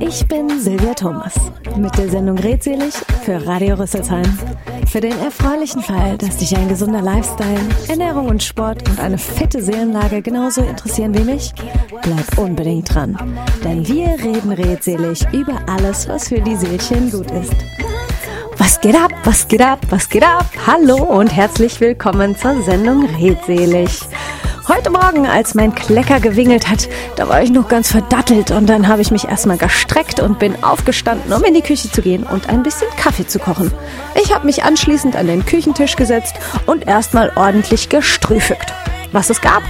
ich bin Silvia Thomas mit der Sendung Redselig für Radio Rüsselsheim. Für den erfreulichen Fall, dass dich ein gesunder Lifestyle, Ernährung und Sport und eine fitte Seelenlage genauso interessieren wie mich, bleib unbedingt dran. Denn wir reden redselig über alles, was für die Seelchen gut ist. Was geht ab? Was geht ab? Was geht ab? Hallo und herzlich willkommen zur Sendung Redselig. Heute Morgen, als mein Klecker gewingelt hat, da war ich noch ganz verdattelt und dann habe ich mich erstmal gestreckt und bin aufgestanden, um in die Küche zu gehen und ein bisschen Kaffee zu kochen. Ich habe mich anschließend an den Küchentisch gesetzt und erstmal ordentlich gestrüfügt. Was es gab?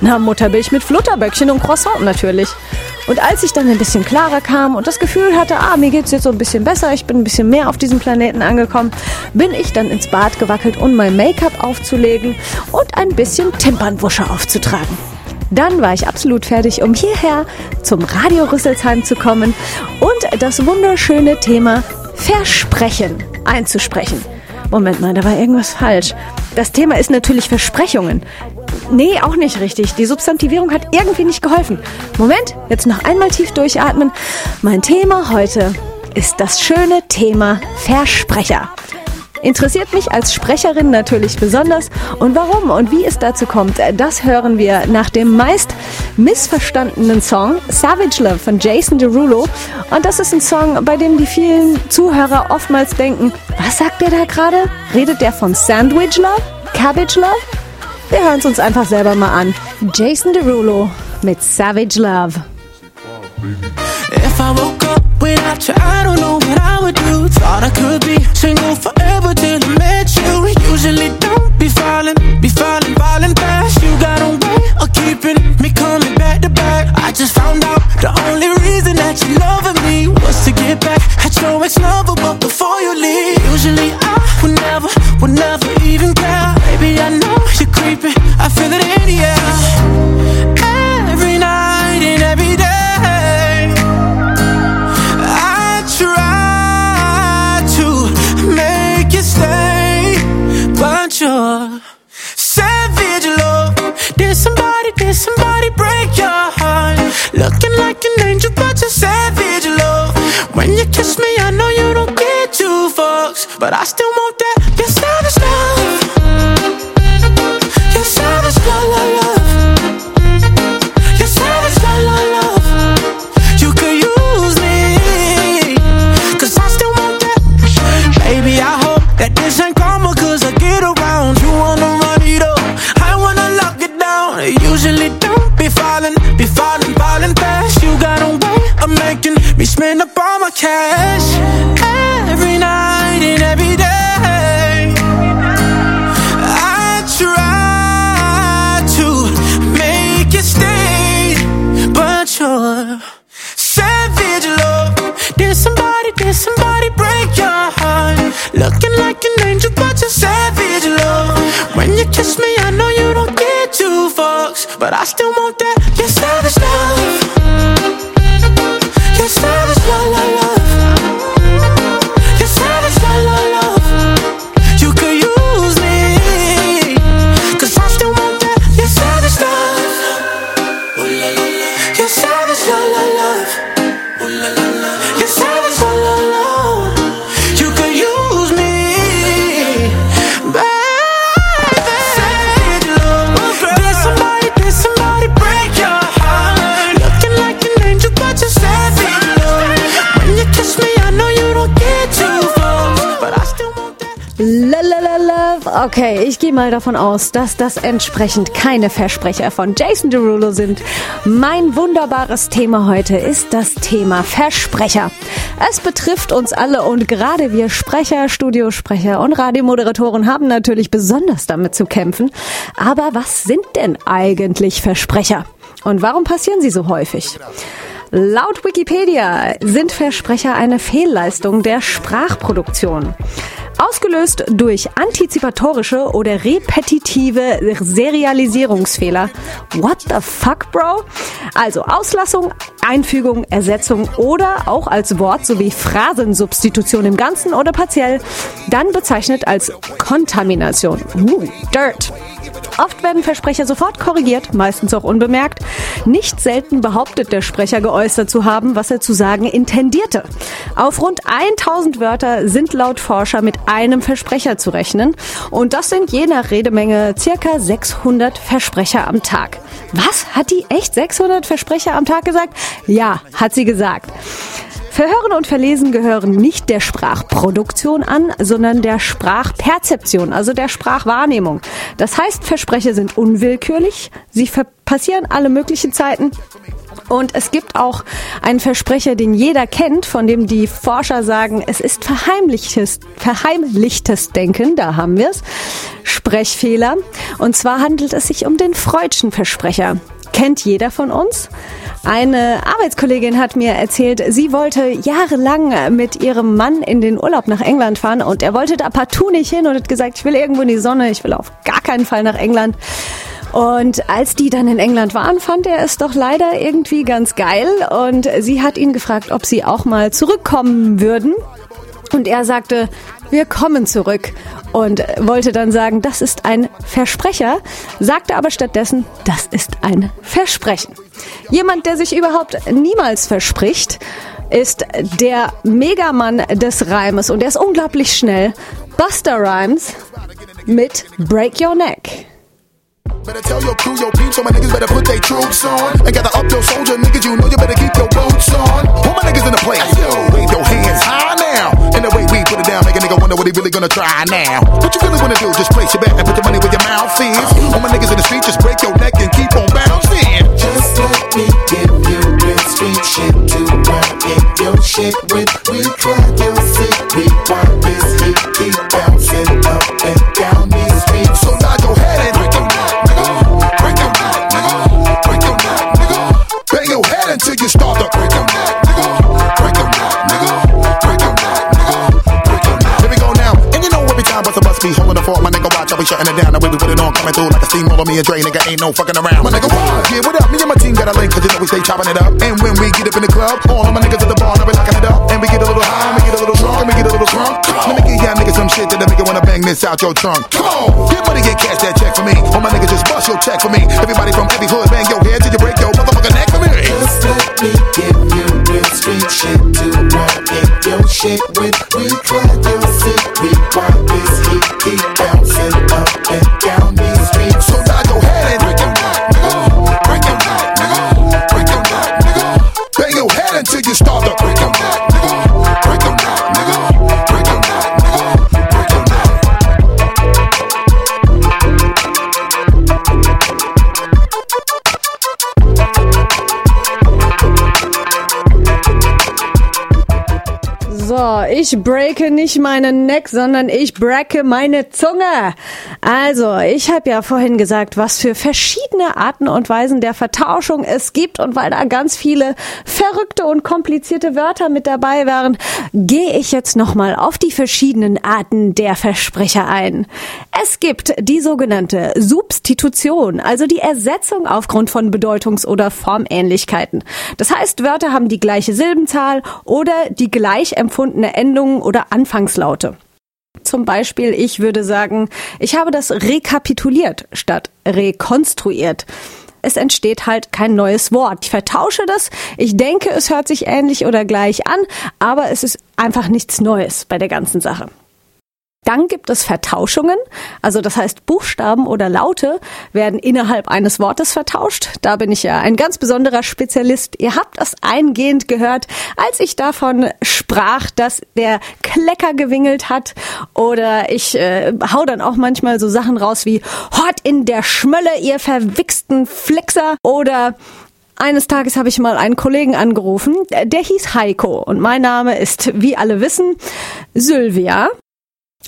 Na, Muttermilch mit Flutterböckchen und Croissant natürlich. Und als ich dann ein bisschen klarer kam und das Gefühl hatte, ah, mir geht's jetzt so ein bisschen besser, ich bin ein bisschen mehr auf diesem Planeten angekommen, bin ich dann ins Bad gewackelt, um mein Make-up aufzulegen und ein bisschen Timpernwusche aufzutragen. Dann war ich absolut fertig, um hierher zum Radio Rüsselsheim zu kommen und das wunderschöne Thema Versprechen einzusprechen. Moment mal, da war irgendwas falsch. Das Thema ist natürlich Versprechungen. Nee, auch nicht richtig. Die Substantivierung hat irgendwie nicht geholfen. Moment, jetzt noch einmal tief durchatmen. Mein Thema heute ist das schöne Thema Versprecher. Interessiert mich als Sprecherin natürlich besonders. Und warum und wie es dazu kommt, das hören wir nach dem meist missverstandenen Song Savage Love von Jason Derulo. Und das ist ein Song, bei dem die vielen Zuhörer oftmals denken, was sagt der da gerade? Redet der von Sandwich Love? Cabbage Love? Wir hören es uns einfach selber mal an. Jason Derulo mit Savage Love. If I woke up without you, I don't know what I would do. Thought I could be single forever till I met you. Usually don't be falling, be falling, falling fast. You got a way of keeping me coming back to back. I just found out the only reason that you loving me was to get back at your ex-lover, but before you leave, usually I but I still want that. Looking like an angel, but you're savage love. When you kiss me, I know you don't get two fucks, but I still want that. Okay, ich gehe mal davon aus, dass das entsprechend keine Versprecher von Jason Derulo sind. Mein wunderbares Thema heute ist das Thema Versprecher. Es betrifft uns alle und gerade wir Sprecher, Studiosprecher und Radiomoderatoren haben natürlich besonders damit zu kämpfen. Aber was sind denn eigentlich Versprecher? Und warum passieren sie so häufig? Laut Wikipedia sind Versprecher eine Fehlleistung der Sprachproduktion. Ausgelöst durch antizipatorische oder repetitive Serialisierungsfehler. What the fuck, Bro? Also Auslassung, Einfügung, Ersetzung oder auch als Wort sowie Phrasensubstitution im Ganzen oder partiell, dann bezeichnet als Kontamination. Uh, Dirt. Oft werden Versprecher sofort korrigiert, meistens auch unbemerkt. Nicht selten behauptet der Sprecher geäußert, geäußert zu haben, was er zu sagen intendierte. Auf rund 1000 Wörter sind laut Forscher mit einem Versprecher zu rechnen. Und das sind je nach Redemenge circa 600 Versprecher am Tag. Was? Hat die echt 600 Versprecher am Tag gesagt? Ja, hat sie gesagt. Verhören und Verlesen gehören nicht der Sprachproduktion an, sondern der Sprachperzeption, also der Sprachwahrnehmung. Das heißt, Versprecher sind unwillkürlich, sie passieren alle möglichen Zeiten und es gibt auch einen Versprecher, den jeder kennt, von dem die Forscher sagen, es ist verheimlichtes, verheimlichtes Denken, da haben wir es, Sprechfehler. Und zwar handelt es sich um den Freudschen Versprecher. Kennt jeder von uns? Eine Arbeitskollegin hat mir erzählt, sie wollte jahrelang mit ihrem Mann in den Urlaub nach England fahren und er wollte da partout nicht hin und hat gesagt, ich will irgendwo in die Sonne, ich will auf gar keinen Fall nach England. Und als die dann in England waren, fand er es doch leider irgendwie ganz geil und sie hat ihn gefragt, ob sie auch mal zurückkommen würden. Und er sagte, wir kommen zurück und wollte dann sagen, das ist ein Versprecher, sagte aber stattdessen, das ist ein Versprechen. Jemand, der sich überhaupt niemals verspricht, ist der Megamann des Reimes und er ist unglaublich schnell. Buster Rhymes mit Break Your Neck. Better tell your crew, your peeps, so my niggas better put their troops on. And gather up your soldier niggas, you know you better keep your boots on. All my niggas in the place, yo, wave your hands high. And the way we put it down, make a nigga wonder what he really gonna try now. What you really wanna do? Just place your bet and put your money where your mouth is. All my niggas in the street, just break your neck and keep on bouncing. Just let me give you real street shit to run in your shit with. We try your sick, we want this heat, keep bouncing up and down these streets. So nod your head and break your neck. nigga. until you start to break them shutting it down. The way we put it on, coming through like a steamroller. Me and Dre, nigga, ain't no fucking around. My nigga, what? Yeah, what up? Me and my team got a link, cause you know we stay chopping it up. And when we get up in the club, all of my niggas at the bar, I be locking it up. And we get a little high, and we get a little drunk, and we get a little drunk. Let me give y'all niggas some shit that make you wanna bang this out your trunk. Come on, get money, get cash that check for me. All my niggas just bust your check for me. Everybody from every hood, bang your head till you break your motherfucking neck for me. Just let me give you real street shit to run in your shit with. We try So, ich breake nicht meinen Neck, sondern ich bracke meine Zunge. Also, ich habe ja vorhin gesagt, was für verschiedene Arten und Weisen der Vertauschung es gibt und weil da ganz viele verrückte und komplizierte Wörter mit dabei waren, gehe ich jetzt nochmal auf die verschiedenen Arten der Versprecher ein. Es gibt die sogenannte Substitution, also die Ersetzung aufgrund von Bedeutungs- oder Formähnlichkeiten. Das heißt, Wörter haben die gleiche Silbenzahl oder die gleich empfundene Endung oder Anfangslaute. Zum Beispiel, ich würde sagen, ich habe das rekapituliert statt rekonstruiert. Es entsteht halt kein neues Wort. Ich vertausche das. Ich denke, es hört sich ähnlich oder gleich an, aber es ist einfach nichts Neues bei der ganzen Sache. Dann gibt es Vertauschungen, also das heißt Buchstaben oder Laute werden innerhalb eines Wortes vertauscht. Da bin ich ja ein ganz besonderer Spezialist. Ihr habt das eingehend gehört, als ich davon sprach, dass der Klecker gewingelt hat oder ich äh, hau dann auch manchmal so Sachen raus wie Hort in der Schmölle, ihr verwichsten Flixer oder eines Tages habe ich mal einen Kollegen angerufen, der hieß Heiko und mein Name ist, wie alle wissen, Sylvia.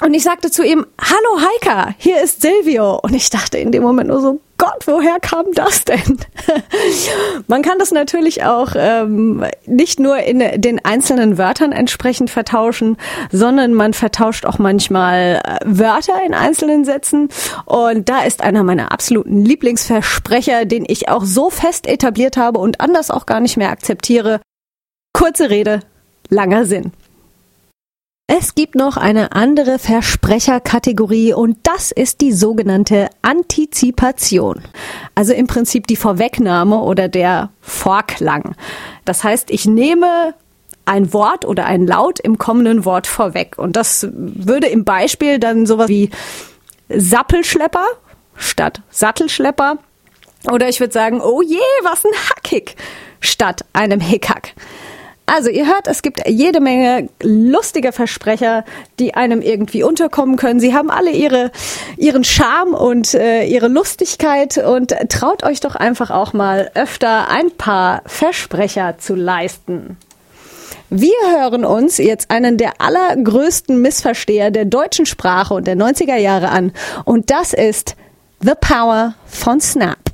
Und ich sagte zu ihm, hallo Heika, hier ist Silvio. Und ich dachte in dem Moment nur so, Gott, woher kam das denn? Man kann das natürlich auch ähm, nicht nur in den einzelnen Wörtern entsprechend vertauschen, sondern man vertauscht auch manchmal äh, Wörter in einzelnen Sätzen. Und da ist einer meiner absoluten Lieblingsversprecher, den ich auch so fest etabliert habe und anders auch gar nicht mehr akzeptiere. Kurze Rede, langer Sinn. Es gibt noch eine andere Versprecherkategorie und das ist die sogenannte Antizipation. Also im Prinzip die Vorwegnahme oder der Vorklang. Das heißt, ich nehme ein Wort oder ein Laut im kommenden Wort vorweg. Und das würde im Beispiel dann sowas wie Sappelschlepper statt Sattelschlepper. Oder ich würde sagen, oh je, was ein Hackig statt einem Hickhack. Also ihr hört, es gibt jede Menge lustige Versprecher, die einem irgendwie unterkommen können. Sie haben alle ihre, ihren Charme und äh, ihre Lustigkeit und traut euch doch einfach auch mal öfter ein paar Versprecher zu leisten. Wir hören uns jetzt einen der allergrößten Missversteher der deutschen Sprache und der 90er Jahre an. Und das ist The Power von Snap.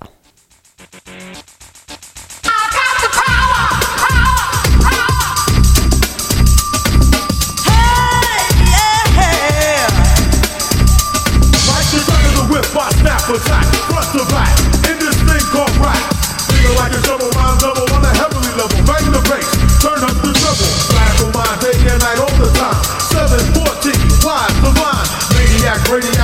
Yeah, Radio.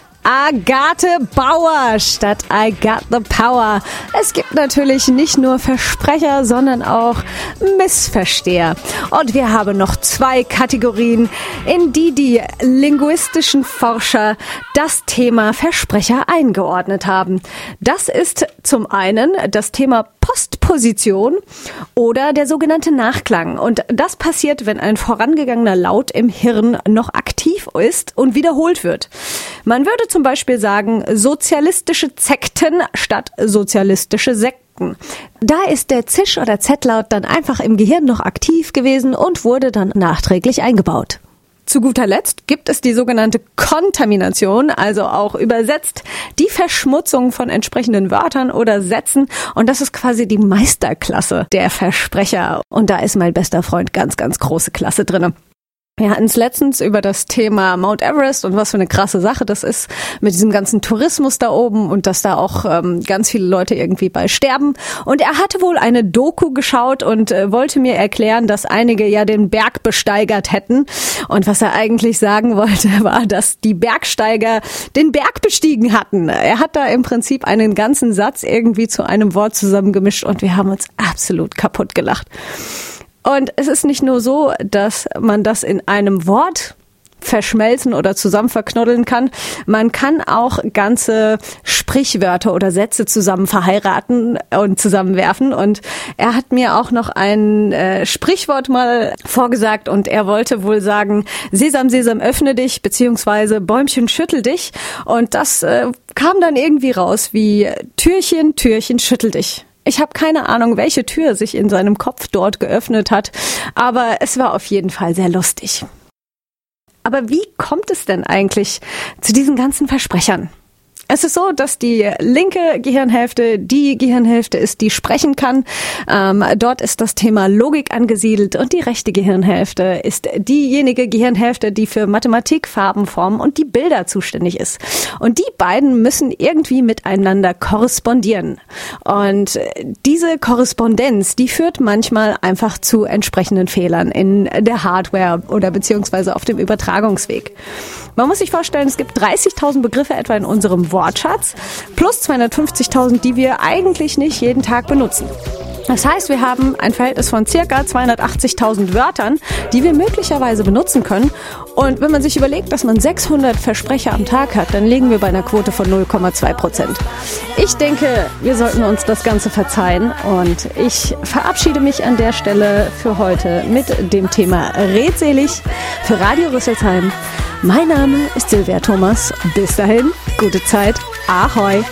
Agathe Bauer statt I Got the Power. Es gibt natürlich nicht nur Versprecher, sondern auch Missversteher. Und wir haben noch zwei Kategorien, in die die linguistischen Forscher das Thema Versprecher eingeordnet haben. Das ist zum einen das Thema Postposition oder der sogenannte Nachklang. Und das passiert, wenn ein vorangegangener Laut im Hirn noch aktiv ist und wiederholt wird. Man würde zum Beispiel sagen, sozialistische Zekten statt sozialistische Sekten. Da ist der Zisch- oder Z-Laut dann einfach im Gehirn noch aktiv gewesen und wurde dann nachträglich eingebaut. Zu guter Letzt gibt es die sogenannte Kontamination, also auch übersetzt die Verschmutzung von entsprechenden Wörtern oder Sätzen. Und das ist quasi die Meisterklasse der Versprecher. Und da ist mein bester Freund ganz, ganz große Klasse drinne. Wir hatten es letztens über das Thema Mount Everest und was für eine krasse Sache das ist mit diesem ganzen Tourismus da oben und dass da auch ähm, ganz viele Leute irgendwie bei sterben. Und er hatte wohl eine Doku geschaut und äh, wollte mir erklären, dass einige ja den Berg besteigert hätten. Und was er eigentlich sagen wollte, war, dass die Bergsteiger den Berg bestiegen hatten. Er hat da im Prinzip einen ganzen Satz irgendwie zu einem Wort zusammengemischt und wir haben uns absolut kaputt gelacht. Und es ist nicht nur so, dass man das in einem Wort verschmelzen oder zusammen verknuddeln kann. Man kann auch ganze Sprichwörter oder Sätze zusammen verheiraten und zusammenwerfen. Und er hat mir auch noch ein äh, Sprichwort mal vorgesagt und er wollte wohl sagen, Sesam, Sesam, öffne dich, beziehungsweise Bäumchen, schüttel dich. Und das äh, kam dann irgendwie raus wie Türchen, Türchen, schüttel dich. Ich habe keine Ahnung, welche Tür sich in seinem Kopf dort geöffnet hat, aber es war auf jeden Fall sehr lustig. Aber wie kommt es denn eigentlich zu diesen ganzen Versprechern? Es ist so, dass die linke Gehirnhälfte die Gehirnhälfte ist, die sprechen kann. Ähm, dort ist das Thema Logik angesiedelt und die rechte Gehirnhälfte ist diejenige Gehirnhälfte, die für Mathematik, Farbenformen und die Bilder zuständig ist. Und die beiden müssen irgendwie miteinander korrespondieren. Und diese Korrespondenz, die führt manchmal einfach zu entsprechenden Fehlern in der Hardware oder beziehungsweise auf dem Übertragungsweg. Man muss sich vorstellen, es gibt 30.000 Begriffe etwa in unserem Wortschatz plus 250.000, die wir eigentlich nicht jeden Tag benutzen. Das heißt, wir haben ein Verhältnis von circa 280.000 Wörtern, die wir möglicherweise benutzen können. Und wenn man sich überlegt, dass man 600 Versprecher am Tag hat, dann liegen wir bei einer Quote von 0,2 Prozent. Ich denke, wir sollten uns das Ganze verzeihen und ich verabschiede mich an der Stelle für heute mit dem Thema Redselig für Radio Rüsselsheim. Mein Name ist Silvia Thomas. Bis dahin, gute Zeit. Ahoi.